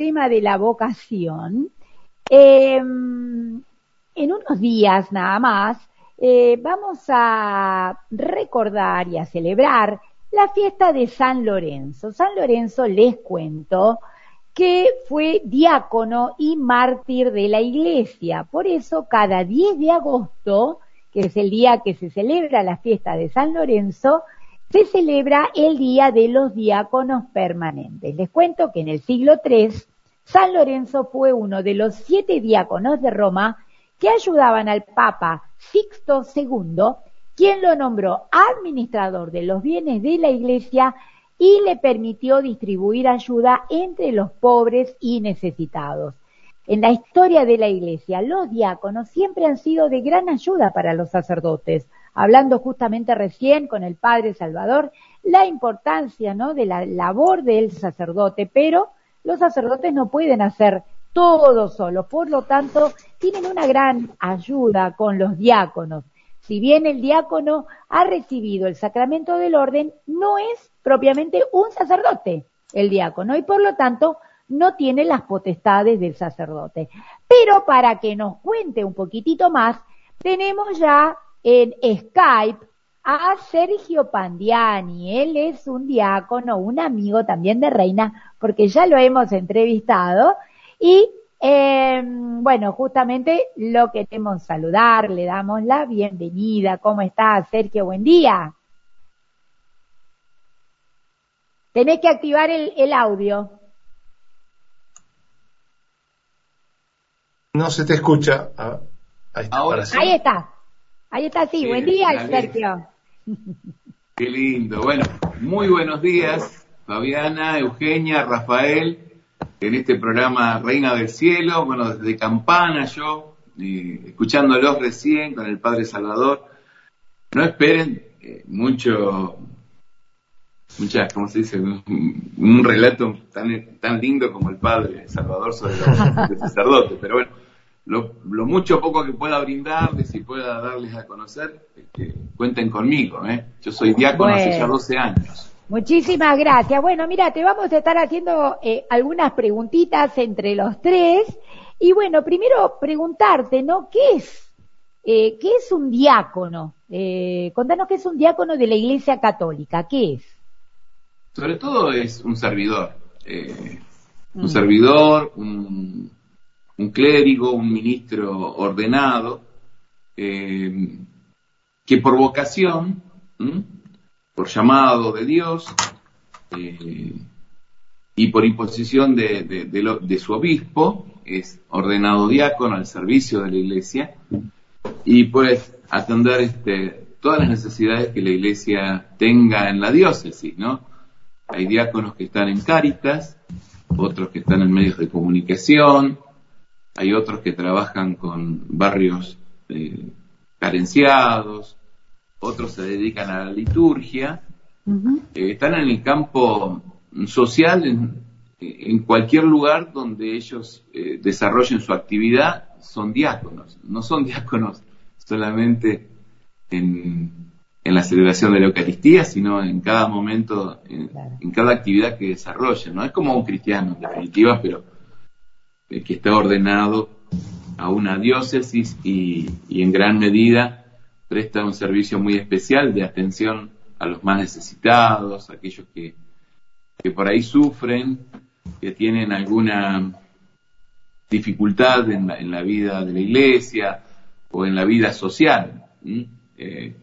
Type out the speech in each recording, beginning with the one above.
tema de la vocación, em, en unos días nada más eh, vamos a recordar y a celebrar la fiesta de San Lorenzo. San Lorenzo, les cuento, que fue diácono y mártir de la iglesia. Por eso, cada 10 de agosto, que es el día que se celebra la fiesta de San Lorenzo, se celebra el Día de los Diáconos Permanentes. Les cuento que en el siglo III, San Lorenzo fue uno de los siete diáconos de Roma que ayudaban al Papa Sixto II, quien lo nombró administrador de los bienes de la Iglesia y le permitió distribuir ayuda entre los pobres y necesitados. En la historia de la Iglesia, los diáconos siempre han sido de gran ayuda para los sacerdotes, hablando justamente recién con el Padre Salvador, la importancia ¿no? de la labor del sacerdote, pero los sacerdotes no pueden hacer todo solos, por lo tanto, tienen una gran ayuda con los diáconos. Si bien el diácono ha recibido el sacramento del orden, no es propiamente un sacerdote el diácono y por lo tanto no tiene las potestades del sacerdote. Pero para que nos cuente un poquitito más, tenemos ya en Skype a Sergio Pandiani. Él es un diácono, un amigo también de Reina, porque ya lo hemos entrevistado. Y eh, bueno, justamente lo queremos saludar, le damos la bienvenida. ¿Cómo está, Sergio? Buen día. Tenés que activar el, audio. No se te escucha. Ah, ahí está. Ahora sí. Ahí está. Ahí está, sí. Buen día, Sergio. Qué lindo. Bueno, muy buenos días, Fabiana, Eugenia, Rafael en este programa Reina del Cielo, bueno, desde Campana yo, escuchándolos recién con el Padre Salvador. No esperen eh, mucho, muchas, ¿cómo se dice? Un, relato tan, tan lindo como el Padre Salvador sobre los sacerdotes, pero bueno, lo, lo, mucho poco que pueda brindarles y pueda darles a conocer, cuenten conmigo, ¿eh? Yo soy diácono hace ya 12 años. Muchísimas gracias. Bueno, mira, te vamos a estar haciendo eh, algunas preguntitas entre los tres. Y bueno, primero preguntarte, ¿no? ¿Qué es? Eh, ¿Qué es un diácono? Eh, contanos qué es un diácono de la Iglesia Católica. ¿Qué es? Sobre todo es un servidor. Un mm. servidor, un, clérigo, un ministro ordenado, que por vocación por llamado de Dios eh, y por imposición de, su obispo, es ordenado diácono al servicio de la iglesia y pues atender este, todas las necesidades que la iglesia tenga en la diócesis, ¿no? Hay diáconos que están en cáritas, otros que están en medios de comunicación, hay otros que trabajan con barrios eh, carenciados, otros se dedican a la liturgia, eh, están en el campo social, en, cualquier lugar donde ellos eh, desarrollen su actividad, son diáconos, no son diáconos solamente en, la celebración de la Eucaristía, sino en cada momento, en, cada actividad que desarrollen, ¿no? Es como un cristiano, en definitiva, pero que está ordenado a una diócesis y en gran medida presta un servicio muy especial de atención a los más necesitados, aquellos que, que por ahí sufren, que tienen alguna dificultad en la, en la vida de la iglesia o en la vida social. Eh,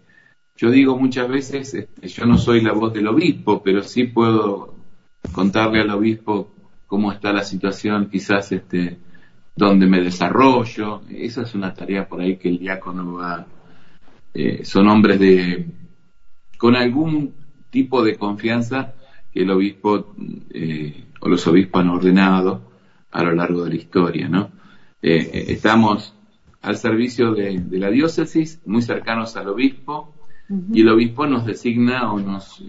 yo digo muchas veces, este, yo no soy la voz del obispo, pero sí puedo contarle al obispo cómo está la situación, quizás este, donde me desarrollo. Esa es una tarea por ahí que el diácono va eh, son hombres de con algún tipo de confianza que el obispo eh, o los obispos han ordenado a lo largo de la historia, ¿no? Eh, estamos al servicio de, la diócesis, muy cercanos al obispo, y el obispo nos designa o nos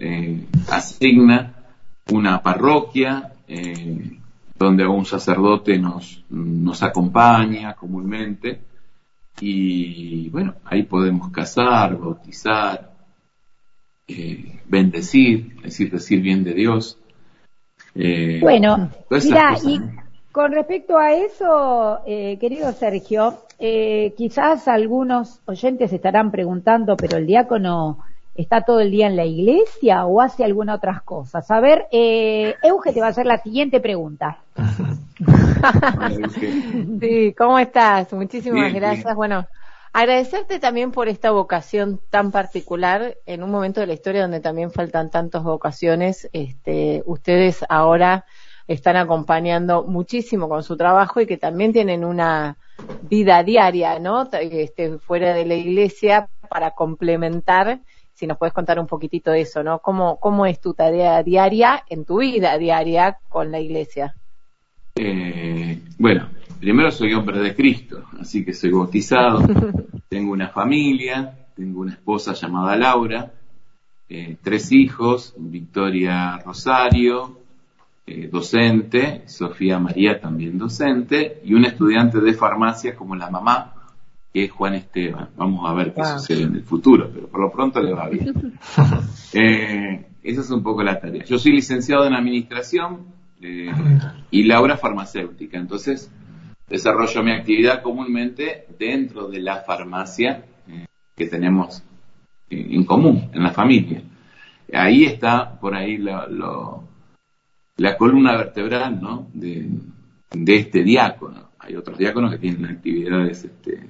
asigna una parroquia donde un sacerdote nos, nos acompaña comúnmente y bueno, ahí podemos casar, bautizar, eh, bendecir, decir, decir bien de Dios. Eh, bueno, mira, y Con respecto a eso, eh, querido Sergio, eh, quizás algunos oyentes estarán preguntando, pero el diácono está todo el día en la iglesia o hace alguna otra cosa. A ver, eh, Euge te va a hacer la siguiente pregunta. sí, ¿cómo estás? Muchísimas gracias. Bueno, agradecerte también por esta vocación tan particular en un momento de la historia donde también faltan tantas vocaciones. Este, ustedes ahora están acompañando muchísimo con su trabajo y que también tienen una vida diaria, ¿no? Este, fuera de la iglesia para complementar si nos puedes contar un poquitito de eso, ¿no? ¿Cómo, cómo es tu tarea diaria en tu vida diaria con la iglesia? Eh, bueno, primero soy hombre de Cristo, así que soy bautizado, tengo una familia, tengo una esposa llamada Laura, eh, tres hijos, Victoria Rosario, eh, docente, Sofía María también docente, y un estudiante de farmacia como la mamá, que es Juan Esteban. Vamos a ver qué sucede en el futuro, pero por lo pronto le va bien. eh, esa es un poco la tarea. Yo soy licenciado en administración eh, y Laura farmacéutica, entonces desarrollo mi actividad comúnmente dentro de la farmacia eh, que tenemos en común, en la familia. Ahí está por ahí la columna vertebral ¿no? de, de este diácono hay otros diáconos que tienen actividades este,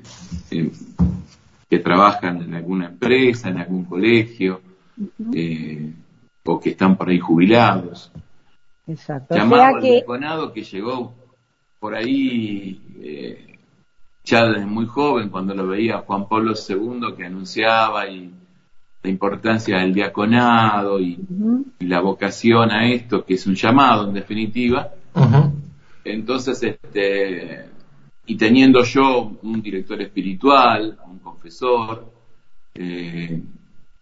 que trabajan en alguna empresa, en algún colegio, eh, o que están por ahí jubilados. Exacto. Llamado al diaconado que llegó por ahí eh, ya desde muy joven, cuando lo veía Juan Pablo II que anunciaba y la importancia del diaconado y, la vocación a esto, que es un llamado en definitiva. Entonces, este, y teniendo yo un director espiritual, un confesor, eh,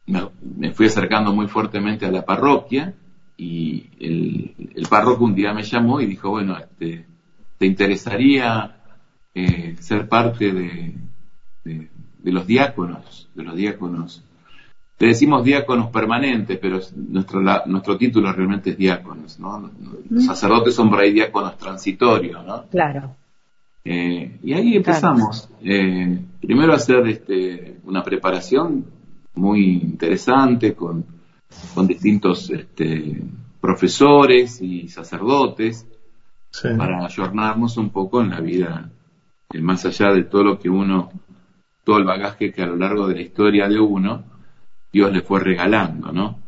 me, fui acercando muy fuertemente a la parroquia y el, párroco un día me llamó y dijo, bueno, este, ¿te interesaría eh, ser parte de, de, los diáconos, de los diáconos? Le decimos diáconos permanentes, pero nuestro, nuestro título realmente es diáconos, ¿no? Los sacerdotes son por ahí diáconos transitorios, ¿no? Claro. Eh, y ahí empezamos. Eh, primero a hacer este, una preparación muy interesante con, con distintos este, profesores y sacerdotes para ayornarnos un poco en la vida, eh, más allá de todo lo que uno, todo el bagaje que a lo largo de la historia de uno, Dios le fue regalando, ¿no?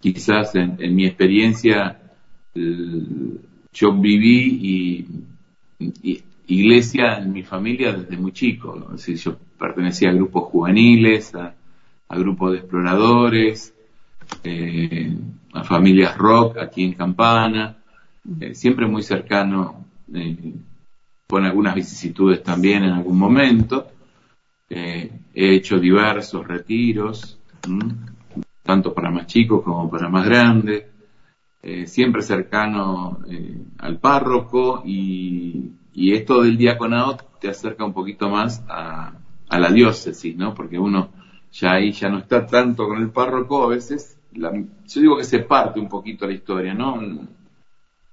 quizás en, mi experiencia yo viví y, iglesia en mi familia desde muy chico. yo pertenecía a grupos juveniles, a, grupos de exploradores, eh, a familias rock aquí en Campana, eh, siempre muy cercano, eh, con algunas vicisitudes también en algún momento. He hecho diversos retiros, tanto para más chicos como para más grandes. Eh, siempre cercano eh, al párroco y, esto del diaconado te acerca un poquito más a, la diócesis, ¿no? Porque uno ya ahí ya no está tanto con el párroco, a veces, yo digo que se parte un poquito la historia, ¿no?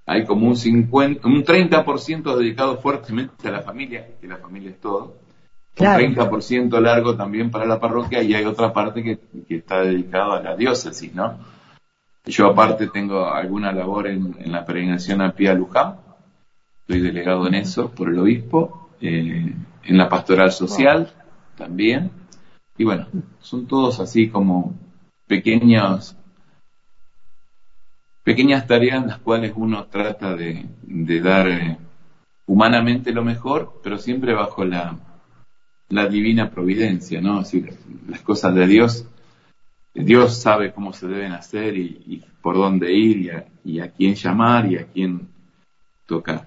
Hay como un 50, un 30% dedicado fuertemente a la familia, que la familia es todo, un 30% largo también para la parroquia y hay otra parte que, que está dedicada a la diócesis, ¿no? Yo aparte tengo alguna labor en, la peregrinación a Pía Luján, estoy delegado en eso por el obispo, eh, en la pastoral social también, y bueno, son todos así como pequeños pequeñas tareas en las cuales uno trata de, dar eh, humanamente lo mejor, pero siempre bajo la, la divina providencia, ¿no? Así, las cosas de Dios Dios sabe cómo se deben hacer y, por dónde ir y a, quién llamar y a quién tocar.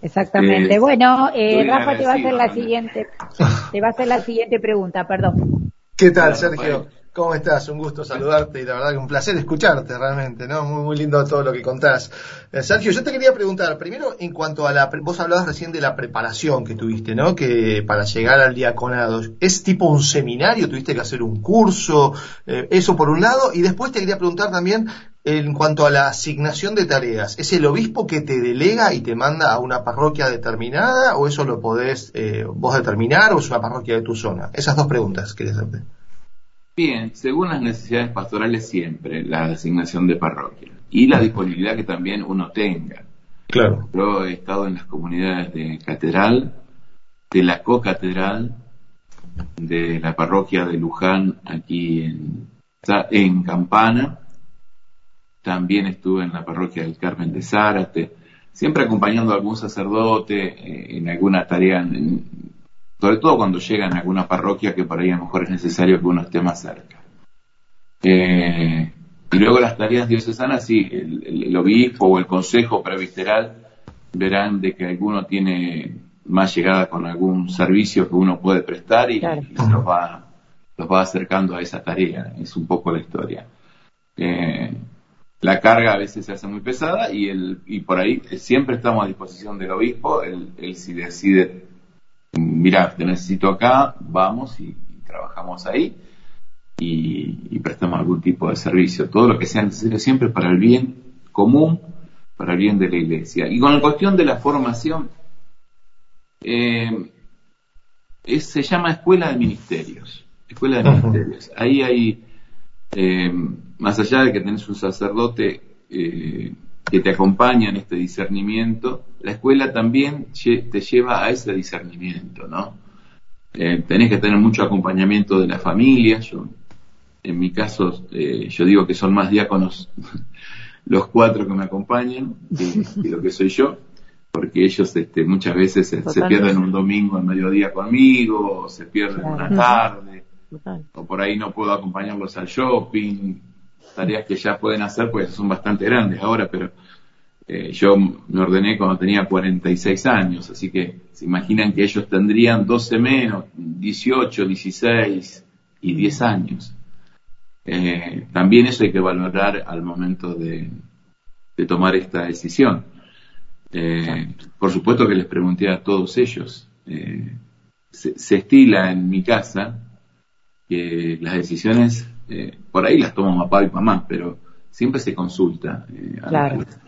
Exactamente. Eh, bueno, eh, Rafa te va a hacer la siguiente, te va a hacer la siguiente pregunta, perdón. ¿Qué tal, Sergio? ¿Cómo estás? Un gusto saludarte y la verdad que un placer escucharte realmente, ¿no? Muy, muy lindo todo lo que contás. Eh, Sergio, yo te quería preguntar, primero en cuanto a la, vos hablabas recién de la preparación que tuviste, ¿no? Que para llegar al diaconado, ¿es tipo un seminario? ¿Tuviste que hacer un curso? Eh, eso por un lado, y después te quería preguntar también, en cuanto a la asignación de tareas, ¿es el obispo que te delega y te manda a una parroquia determinada o eso lo podés eh, vos determinar o es una parroquia de tu zona? Esas dos preguntas quería hacerte. Bien, según las necesidades pastorales siempre, la asignación de parroquia y la disponibilidad que también uno tenga. Claro. Yo he estado en las comunidades de catedral, de la co-catedral, de la parroquia de Luján aquí en, en Campana, también estuve en la parroquia del Carmen de Zárate, siempre acompañando a algún sacerdote eh, en alguna tarea, sobre todo cuando llegan a alguna parroquia que por ahí a lo mejor es necesario que uno esté más cerca. Eh, y luego las tareas diocesanas, sí, el, obispo o el consejo previsteral verán de que alguno tiene más llegada con algún servicio que uno puede prestar y, los, va, los va acercando a esa tarea. Es un poco la historia. Eh, la carga a veces se hace muy pesada y, el, y por ahí siempre estamos a disposición del obispo, él, si decide, mira, te necesito acá, vamos y, trabajamos ahí y, prestamos algún tipo de servicio, todo lo que sea necesario siempre para el bien común, para el bien de la iglesia. Y con la cuestión de la formación, eh, se llama Escuela de Ministerios. Escuela de Ministerios. Ahí hay eh, más allá de que tenés un sacerdote eh, que te acompaña en este discernimiento, la escuela también te lleva a ese discernimiento, ¿no? Eh, tenés que tener mucho acompañamiento de la familia. Yo, en mi caso, yo digo que son más diáconos los cuatro que me acompañan que, lo que soy yo, porque ellos este, muchas veces se, pierden un domingo al mediodía conmigo, o se pierden una tarde, o por ahí no puedo acompañarlos al shopping, tareas que ya pueden hacer pues son bastante grandes ahora, pero eh, yo me ordené cuando tenía 46 años, así que se imaginan que ellos tendrían 12 menos, 18, 16 y 10 años. Eh, también eso hay que valorar al momento de, tomar esta decisión. Eh, por supuesto que les pregunté a todos ellos. se, estila en mi casa que las decisiones, eh, por ahí las toma papá y mamá, pero siempre se consulta eh,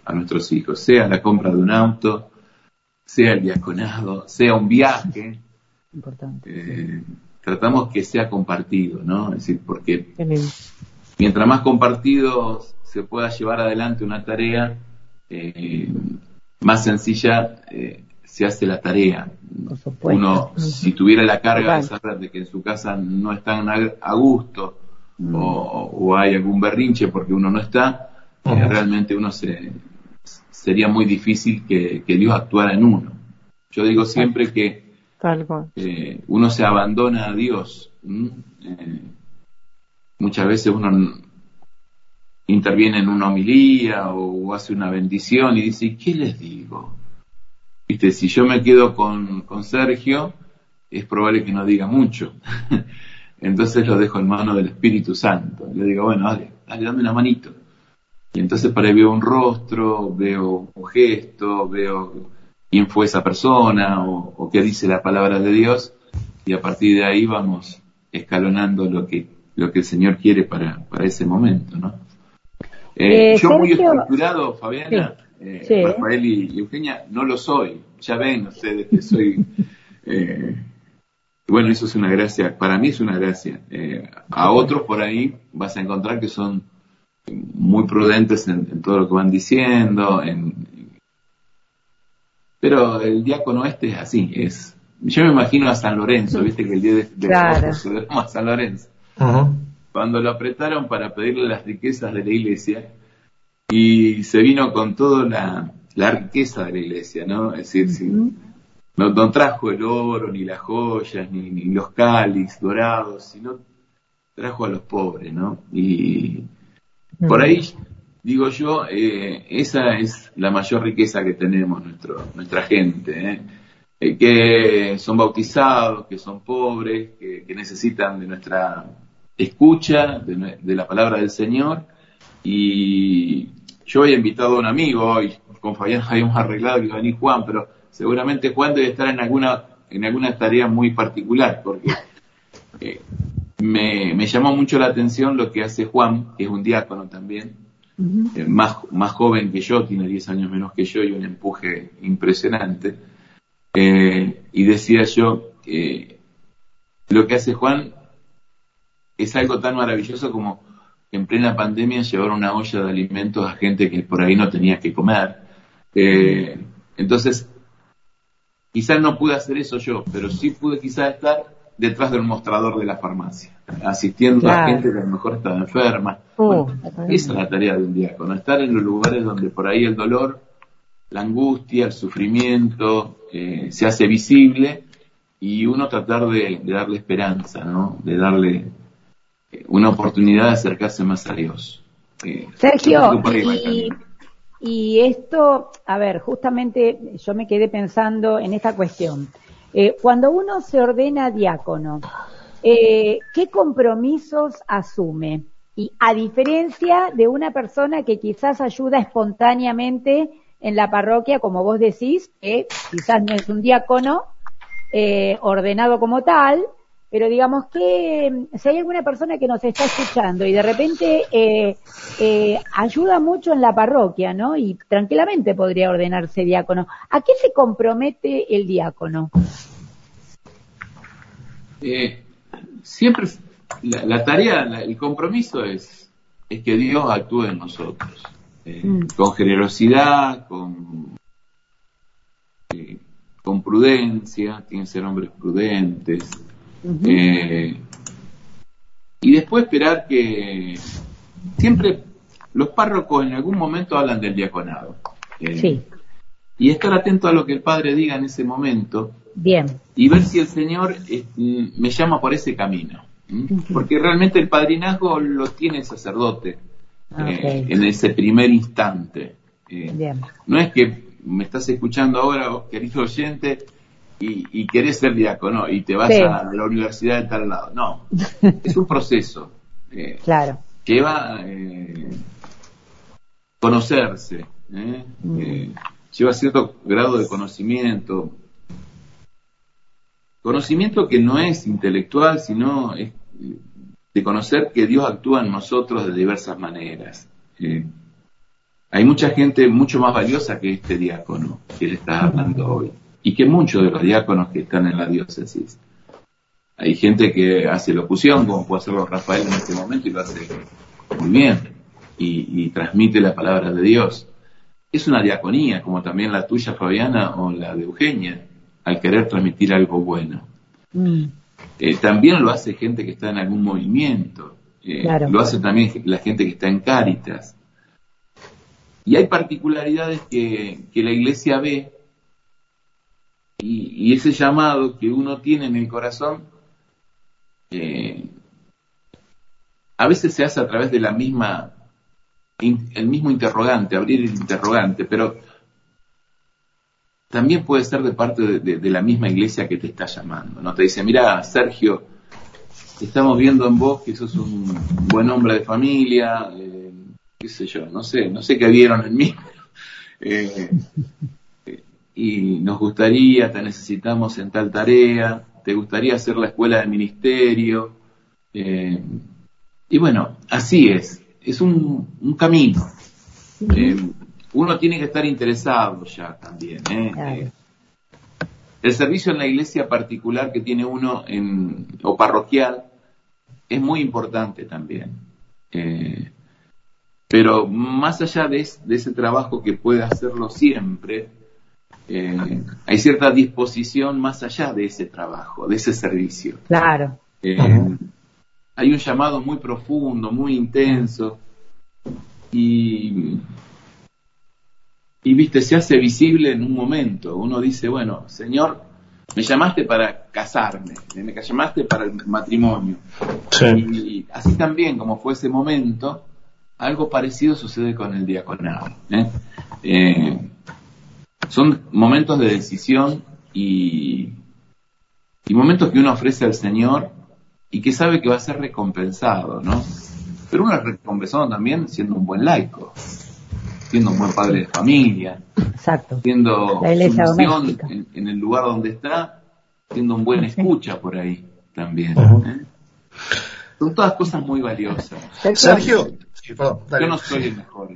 a, nuestros hijos, sea la compra de un auto, sea el diaconado, sea un viaje. Eh, tratamos que sea compartido, ¿no? Es decir, porque mientras más compartido se pueda llevar adelante una tarea, más sencilla se hace la tarea. Uno, si tuviera la carga de saber de que en su casa no están a, gusto mm. o, hay algún berrinche porque uno no está, eh, realmente uno se, sería muy difícil que, Dios actuara en uno. Yo digo siempre que eh, uno se abandona a Dios. Eh, muchas veces uno interviene en una homilía o hace una bendición y dice, ¿qué les digo? Viste, si yo me quedo con, Sergio, es probable que no diga mucho. entonces lo dejo en manos del Espíritu Santo. Le digo, bueno, dale, dale, dame una manito. Y entonces para ahí veo un rostro, veo un gesto, veo quién fue esa persona o, qué dice la palabra de Dios y a partir de ahí vamos escalonando lo que, lo que el Señor quiere para, para ese momento, ¿no? Eh, eh, yo muy estructurado, Fabiana, eh, Rafael y, Eugenia, no lo soy. Ya ven ustedes que soy... Eh, bueno, eso es una gracia, para mí es una gracia. Eh, a otros por ahí vas a encontrar que son muy prudentes en, todo lo que van diciendo, pero el diácono este es así, es... Yo me imagino a San Lorenzo, viste que el día de, de a San Lorenzo. Cuando lo apretaron para pedirle las riquezas de la iglesia, y se vino con toda la, riqueza de la iglesia, ¿no? Es decir, no, trajo el oro, ni las joyas, ni, los cáliz dorados, sino trajo a los pobres, ¿no? Y por ahí, digo yo, eh, esa es la mayor riqueza que tenemos nuestro, nuestra gente, ¿eh? Eh, que son bautizados, que son pobres, que, necesitan de nuestra escucha, de, la palabra del Señor, y yo había invitado a un amigo hoy, con Fabián habíamos arreglado que iba a venir Juan, pero seguramente Juan debe estar en alguna, en alguna tarea muy particular, porque eh, me, llamó mucho la atención lo que hace Juan, que es un diácono también, eh, más, más joven que yo, tiene 10 años menos que yo y un empuje impresionante. Eh, y decía yo, lo que hace Juan es algo tan maravilloso como en plena pandemia llevar una olla de alimentos a gente que por ahí no tenía que comer. entonces, quizás no pude hacer eso yo, pero sí pude quizás estar detrás del mostrador de la farmacia, asistiendo a gente que a lo mejor estaba enferma. Uh, esa es la tarea de un diácono, estar en los lugares donde por ahí el dolor, la angustia, el sufrimiento eh, se hace visible y uno tratar de, darle esperanza, ¿no? de darle eh, una oportunidad de acercarse más a Dios. Eh, Sergio, y, y esto, a ver, justamente yo me quedé pensando en esta cuestión. Eh, cuando uno se ordena diácono, eh, ¿qué compromisos asume? Y a diferencia de una persona que quizás ayuda espontáneamente en la parroquia, como vos decís, que quizás no es un diácono eh, ordenado como tal, pero digamos que si hay alguna persona que nos está escuchando y de repente eh, eh, ayuda mucho en la parroquia, ¿no? Y tranquilamente podría ordenarse diácono. ¿A qué se compromete el diácono? Eh, siempre la, tarea, el compromiso es, es que Dios actúe en nosotros, mm. con generosidad, con con prudencia, tienen que ser hombres prudentes, eh, y después esperar que siempre los párrocos en algún momento hablan del diaconado. Eh, y estar atento a lo que el padre diga en ese momento. Bien. Y ver si el Señor eh, me llama por ese camino. Porque realmente el padrinazgo lo tiene el sacerdote en ese primer instante. No es que me estás escuchando ahora, querido oyente, y, querés ser diácono y te vas a la universidad de tal lado. No, es un proceso. Eh, claro. Lleva eh, conocerse, eh, mm. eh, lleva cierto grado de conocimiento. Conocimiento que no es intelectual, sino es de conocer que Dios actúa en nosotros de diversas maneras. hay mucha gente mucho más valiosa que este diácono que le está hablando hoy y que muchos de los diáconos que están en la diócesis. Hay gente que hace locución, como puede hacerlo Rafael en este momento, y lo hace muy bien, y, transmite la palabra de Dios. Es una diaconía, como también la tuya, Fabiana, o la de Eugenia, al querer transmitir algo bueno. Mm. Eh, también lo hace gente que está en algún movimiento, eh, lo hace también la gente que está en Cáritas. Y hay particularidades que, que la iglesia ve y, ese llamado que uno tiene en el corazón, eh, a veces se hace a través de la misma, el mismo interrogante, abrir el interrogante, pero también puede ser de parte de, la misma iglesia que te está llamando, ¿no? Te dice, mira, Sergio, estamos viendo en vos que sos un buen hombre de familia, eh, qué sé yo, no sé, no sé qué vieron en mí. Eh, y nos gustaría, te necesitamos en tal tarea, te gustaría hacer la escuela de ministerio. Eh, y bueno, así es, es un, camino. Eh, uno tiene que estar interesado ya también. ¿eh? el servicio en la iglesia particular que tiene uno en, o parroquial es muy importante también. pero más allá de, de, ese trabajo que puede hacerlo siempre, eh, hay cierta disposición más allá de ese trabajo, de ese servicio. Claro. Eh, hay un llamado muy profundo, muy intenso, y, y viste, se hace visible en un momento. Uno dice, bueno, Señor, me llamaste para casarme, me llamaste para el matrimonio. Y, así también, como fue ese momento, algo parecido sucede con el diaconado. ¿eh? eh son momentos de decisión y, y momentos que uno ofrece al Señor y que sabe que va a ser recompensado, ¿no? Pero uno es recompensado también siendo un buen laico, siendo un buen padre de familia, Exacto. siendo en, en, el lugar donde está, siendo un buen escucha por ahí también. ¿eh? Son todas cosas muy valiosas. Sergio, perdón, Yo no soy el mejor.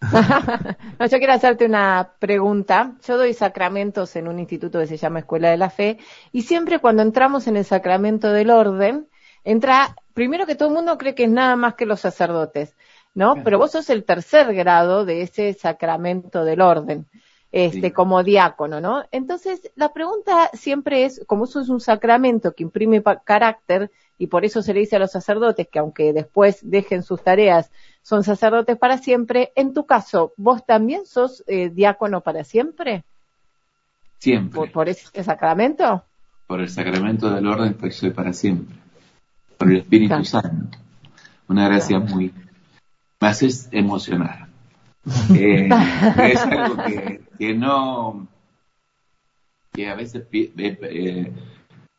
no, yo quiero hacerte una pregunta. Yo doy sacramentos en un instituto que se llama Escuela de la Fe y siempre cuando entramos en el sacramento del orden, entra, primero que todo el mundo cree que es nada más que los sacerdotes, ¿no? Pero vos sos el tercer grado de ese sacramento del orden, este, como diácono, ¿no? Entonces, la pregunta siempre es, como eso es un sacramento que imprime carácter, y por eso se le dice a los sacerdotes que aunque después dejen sus tareas, son sacerdotes para siempre. En tu caso, ¿vos también sos eh, diácono para siempre? Siempre. ¿Por, ese sacramento? Por el sacramento del orden, pues soy para siempre. Por el Espíritu Santo. Una gracia muy... Me haces emocionar. Eh, es algo que, no... que a veces... Eh,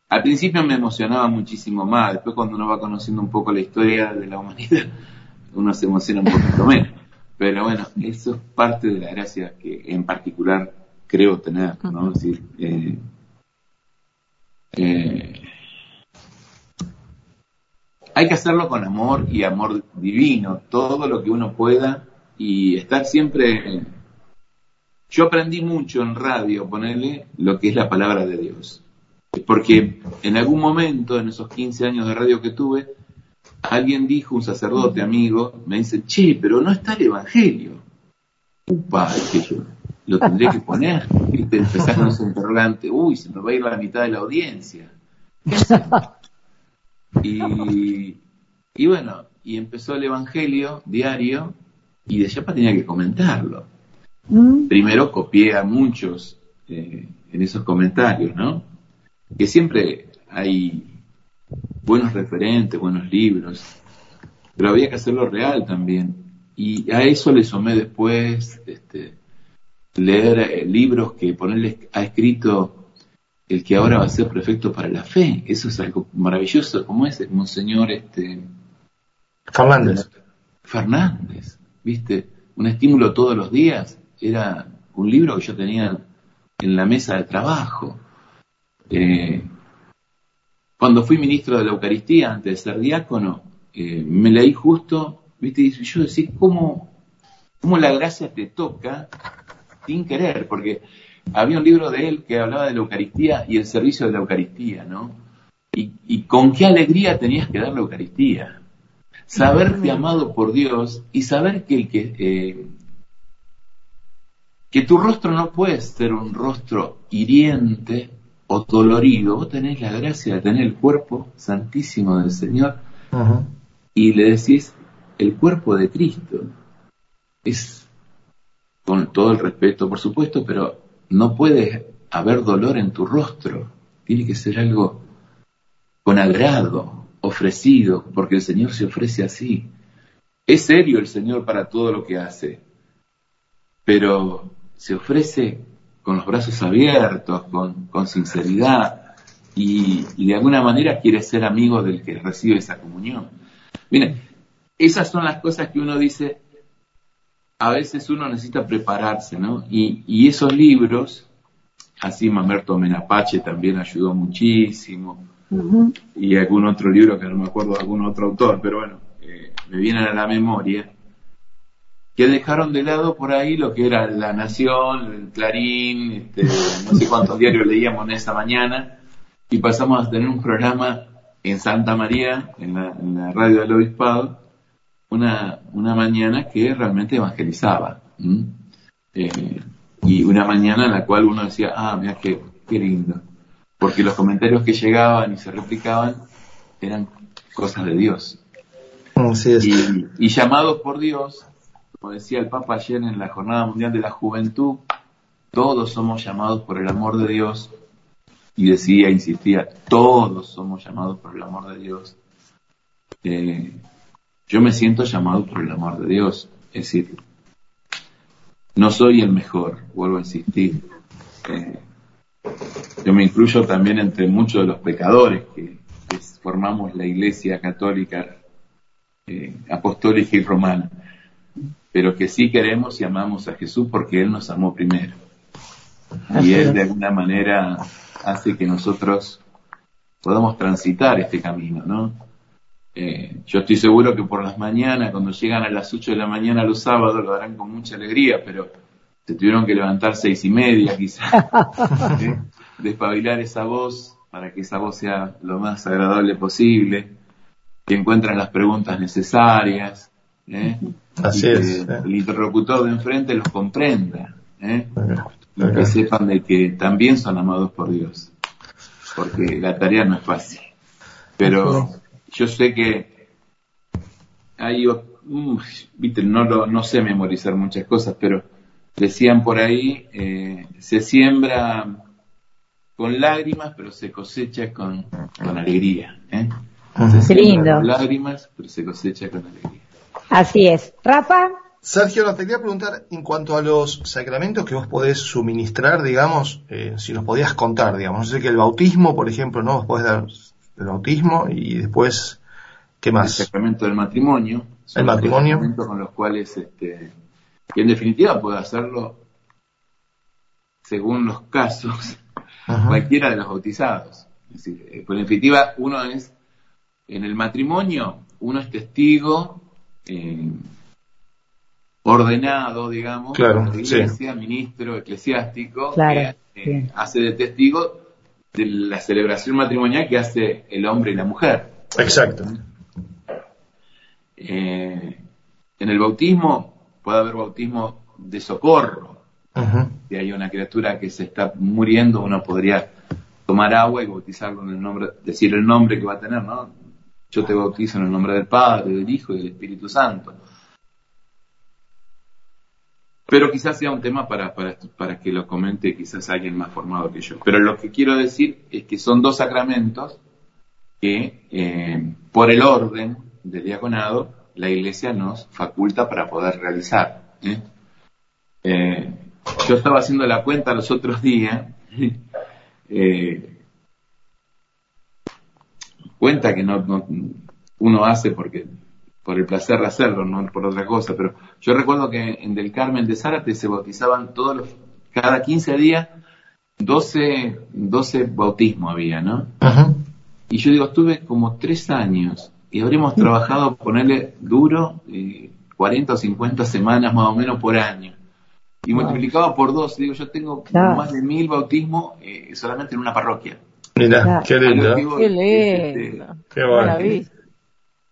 al principio me emocionaba muchísimo más, después cuando uno va conociendo un poco la historia de la humanidad, uno se emociona un poquito menos. Pero bueno, eso es parte de la gracia que en particular creo tener, ¿no? Es decir, eh, eh, hay que hacerlo con amor y amor divino, todo lo que uno pueda y estar siempre... Yo aprendí mucho en radio, ponerle lo que es la palabra de Dios. Porque en algún momento, en esos 15 años de radio que tuve, alguien dijo, un sacerdote amigo, me dice, che, pero no está el Evangelio. Upa, que yo lo tendré que poner. Y te empezás ese interrogante, uy, se nos va a ir la mitad de la audiencia. y, y bueno, y empezó el Evangelio diario y de Yapa tenía que comentarlo. Mm. Primero copié a muchos eh, en esos comentarios, ¿no? que siempre hay buenos referentes, buenos libros, pero había que hacerlo real también. Y a eso le sumé después este, leer eh, libros que ponerle ha escrito el que ahora va a ser prefecto para la fe. Eso es algo maravilloso, como es el Monseñor este, Fernández. Fernández, ¿viste? Un estímulo todos los días. Era un libro que yo tenía en la mesa de trabajo. Eh, cuando fui ministro de la Eucaristía, antes de ser diácono, eh, me leí justo, viste, y yo decía, ¿cómo, ¿cómo la gracia te toca sin querer? Porque había un libro de él que hablaba de la Eucaristía y el servicio de la Eucaristía, ¿no? Y, con qué alegría tenías que dar la Eucaristía. Saberte amado por Dios y saber que, que, eh, que tu rostro no puede ser un rostro hiriente, o dolorido, vos tenés la gracia de tener el cuerpo santísimo del Señor y le decís el cuerpo de Cristo. Es con todo el respeto, por supuesto, pero no puede haber dolor en tu rostro. Tiene que ser algo con agrado, ofrecido, porque el Señor se ofrece así. Es serio el Señor para todo lo que hace, pero se ofrece con los brazos abiertos, con, sinceridad y, de alguna manera quiere ser amigo del que recibe esa comunión. Miren, esas son las cosas que uno dice, a veces uno necesita prepararse, ¿no? Y, esos libros, así Mamerto Menapache también ayudó muchísimo, y algún otro libro que no me acuerdo de algún otro autor, pero bueno, eh, me vienen a la memoria que dejaron de lado por ahí lo que era La Nación, el Clarín, este, no sé cuántos diarios leíamos en esa mañana, y pasamos a tener un programa en Santa María, en la, radio del Obispado, una, una mañana que realmente evangelizaba. Eh, y una mañana en la cual uno decía, ah, mira qué, qué lindo. Porque los comentarios que llegaban y se replicaban eran cosas de Dios. Y, y llamados por Dios como decía el Papa ayer en la Jornada Mundial de la Juventud, todos somos llamados por el amor de Dios. Y decía, insistía, todos somos llamados por el amor de Dios. Eh, yo me siento llamado por el amor de Dios. Es decir, no soy el mejor, vuelvo a insistir. Eh, yo me incluyo también entre muchos de los pecadores que, formamos la Iglesia Católica eh, Apostólica y Romana pero que sí queremos y amamos a Jesús porque Él nos amó primero. Y Él de alguna manera hace que nosotros podamos transitar este camino, ¿no? Eh, yo estoy seguro que por las mañanas, cuando llegan a las 8 de la mañana los sábados, lo harán con mucha alegría, pero se tuvieron que levantar seis y media quizás, ¿eh? despabilar esa voz para que esa voz sea lo más agradable posible, que encuentren las preguntas necesarias, ¿eh? Así y es, que ¿eh? el interlocutor de enfrente los comprenda, ¿eh? y que sepan de que también son amados por Dios, porque la tarea no es fácil. Pero yo sé que hay, mm, viste, no, lo, no sé memorizar muchas cosas, pero decían por ahí, eh, se siembra con lágrimas, pero se cosecha con, con alegría. ¿eh? Se lindo. Con lágrimas, pero se cosecha con alegría. Así es. Rafa, Sergio, te quería preguntar en cuanto a los sacramentos que vos podés suministrar, digamos, eh, si nos podías contar, digamos. Yo sé que el bautismo, por ejemplo, ¿no? Vos podés dar el bautismo y después, ¿qué El más? sacramento del matrimonio. El matrimonio. sacramentos con los cuales, este, que en definitiva puede hacerlo según los casos, Ajá. cualquiera de los bautizados. Es decir, eh, por definitiva, uno es, en el matrimonio, uno es testigo eh, ordenado, digamos, Claro, por la iglesia, ministro eclesiástico, Claro, que eh, sí. hace de testigo de la celebración matrimonial que hace el hombre y la mujer. Exacto. Eh, en el bautismo puede haber bautismo de socorro. Si hay una criatura que se está muriendo, uno podría tomar agua y bautizarlo en el nombre, decir el nombre que va a tener, ¿no? Yo te bautizo en el nombre del Padre, del Hijo y del Espíritu Santo. Pero quizás sea un tema para, para, para que lo comente quizás alguien más formado que yo. Pero lo que quiero decir es que son dos sacramentos que eh, por el orden del diaconado la iglesia nos faculta para poder realizar. ¿eh? Eh, yo estaba haciendo la cuenta los otros días, cuenta que no, no- uno hace porque por el placer de hacerlo, no por otra cosa, pero yo recuerdo que en Del Carmen de Zárate se bautizaban todos los, cada 15 días, 12, 12 bautismos había, ¿no? Y yo digo, estuve como tres años y habremos trabajado, ponerle duro, eh, 40 o 50 semanas más o menos por año. Y Wow. multiplicado por dos, digo, yo tengo Claro. más de mil bautismos eh, solamente en una parroquia. Mirá, qué lindo. Qué es, este, lindo. Qué bueno. Maravilla.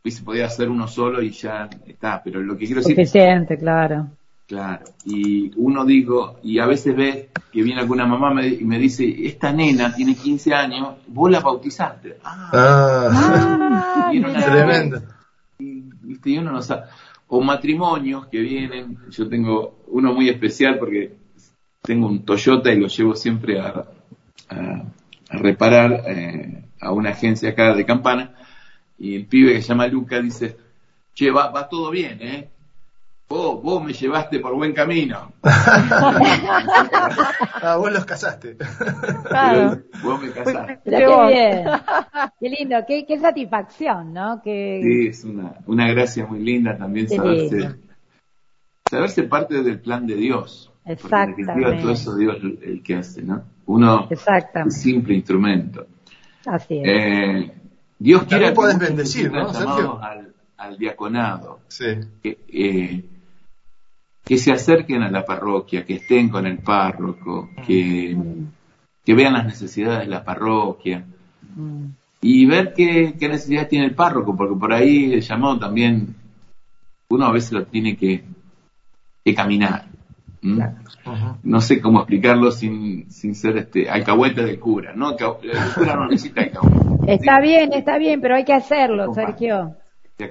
y se podía hacer uno solo y ya está, pero lo que quiero decir suficiente, claro. Claro, y uno digo, y a veces ves que viene alguna mamá me- y me dice, esta nena tiene 15 años, vos la bautizaste. Ah, Ah, Ah, Y tremendo. y, viste, y uno no sabe. O matrimonios que vienen, yo tengo uno muy especial porque tengo un Toyota y lo llevo siempre a, a- a reparar eh, a una agencia acá de Campana, y el pibe que se llama Luca dice, che, va, va todo bien, ¿eh? Vos, vos me llevaste por buen camino. Ah, vos los casaste. Claro. Vos me casaste. Pero Qué qué bien. Qué lindo, qué, qué satisfacción, ¿no? Que, Sí, es una, una gracia muy linda también Qué saberse, lindo. saberse parte del plan de Dios. Porque en definitiva Exactamente. todo eso Dios el que hace, ¿no? Uno es un Exactamente. simple instrumento. Así es. Eh, Dios quiere muchos bendecir, ¿no, Sergio? llamados Al, al diaconado, Sí. que, eh, que se acerquen a la parroquia, que estén con el párroco, que, que vean las necesidades de la parroquia Mm. y ver qué, qué necesidad tiene el párroco, porque por ahí el llamado también uno a veces lo tiene que, que caminar. ¿M? Ujú. No sé cómo explicarlo sin, sin ser este alcahuete del cura, ¿no? Que El cura no necesita alcahuete. Está bien, está bien, pero hay que hacerlo. Sergio.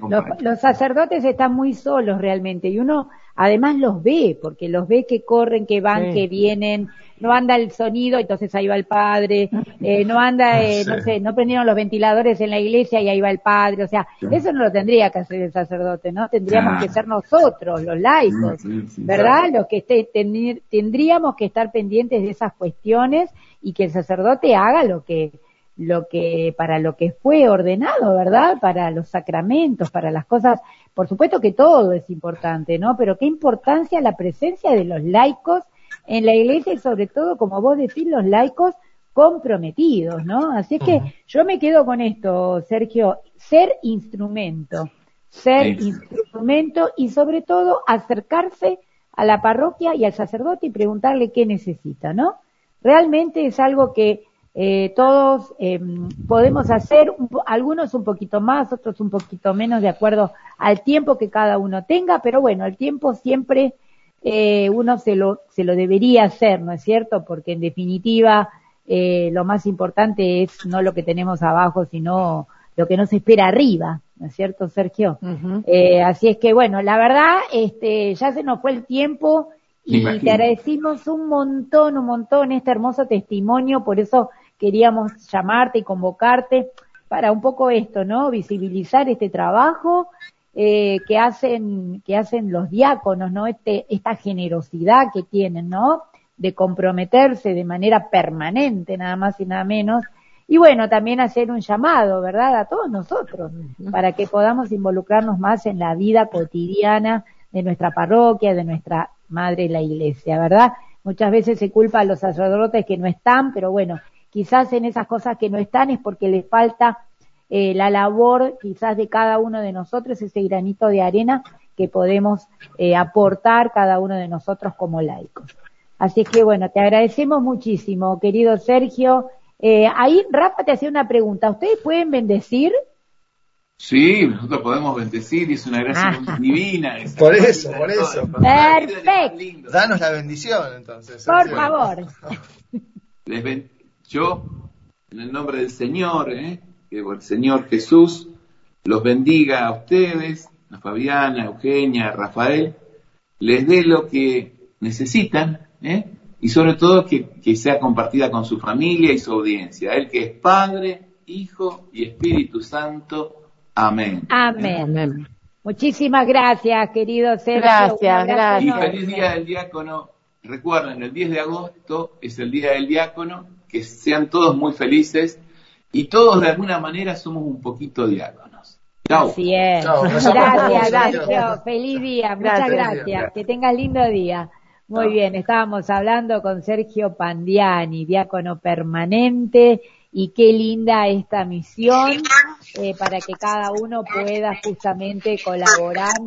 Los, los sacerdotes están muy solos realmente y uno además los ve, porque los ve que corren, que van, Sí. que vienen, no anda el sonido, entonces ahí va el padre, eh, no anda, eh, Sí. no sé, no prendieron los ventiladores en la iglesia y ahí va el padre, o sea, eso no lo tendría que hacer el sacerdote, ¿no? Tendríamos que ser nosotros, los laicos, Sí, sí, sí, ¿verdad? claro. Los que esté- tendríamos que estar pendientes de esas cuestiones y que el sacerdote haga lo que lo que para lo que fue ordenado, ¿verdad? Para los sacramentos, para las cosas, por supuesto que todo es importante, ¿no? Pero qué importancia la presencia de los laicos en la iglesia y sobre todo, como vos decís, los laicos comprometidos, ¿no? Así es que yo me quedo con esto, Sergio, ser instrumento, ser instrumento y sobre todo acercarse a la parroquia y al sacerdote y preguntarle qué necesita, ¿no? Realmente es algo que eh, todos eh, podemos hacer, algunos un poquito más, otros un poquito menos, de acuerdo al tiempo que cada uno tenga, pero bueno, el tiempo siempre eh, uno se lo, se lo debería hacer, ¿no es cierto? Porque en definitiva eh, lo más importante es no lo que tenemos abajo, sino lo que nos espera arriba, ¿no es cierto, Sergio? eh, así es que bueno, la verdad, este, ya se nos fue el tiempo y te agradecimos un montón, un montón este hermoso testimonio, por eso queríamos llamarte y convocarte para un poco esto, ¿no? Visibilizar este trabajo eh, que hacen que hacen los diáconos, ¿no? Este esta generosidad que tienen, ¿no? De comprometerse de manera permanente, nada más y nada menos. Y bueno, también hacer un llamado, ¿verdad? A todos nosotros, para que podamos involucrarnos más en la vida cotidiana de nuestra parroquia, de nuestra madre la iglesia, ¿verdad? Muchas veces se culpa a los sacerdotes que no están, pero bueno, quizás en esas cosas que no están es porque les falta eh, la labor quizás de cada uno de nosotros, ese granito de arena que podemos eh, aportar cada uno de nosotros como laicos. Así que bueno, te agradecemos muchísimo, querido Sergio. Eh, ahí Rafa te hacía una pregunta. ¿Ustedes pueden bendecir? Sí, nosotros podemos bendecir y es una gracia Ah. divina. Por eso, por eso. Perfecto. Danos la bendición entonces. Por favor. Les ben- Yo, en el nombre del Señor, ¿eh? que el Señor Jesús los bendiga a ustedes, a Fabiana, a Eugenia, a Rafael, les dé lo que necesitan, ¿eh? y sobre todo que, que sea compartida con su familia y su audiencia. Él que es Padre, Hijo y Espíritu Santo. Amén. Amén. Amén. Muchísimas gracias, querido Sergio. Gracias, gracias. Y feliz día del diácono. Recuerden, el 10 de agosto es el día del diácono. Que sean todos muy felices. Y todos de alguna manera somos un poquito diáconos. Chao. Así es. Por Gracias. Feliz día. Muchas Gracias. Que tengas lindo día. Muy bien, estábamos hablando con Sergio Pandiani, diácono permanente, y qué linda esta misión eh, para que cada uno pueda justamente colaborar.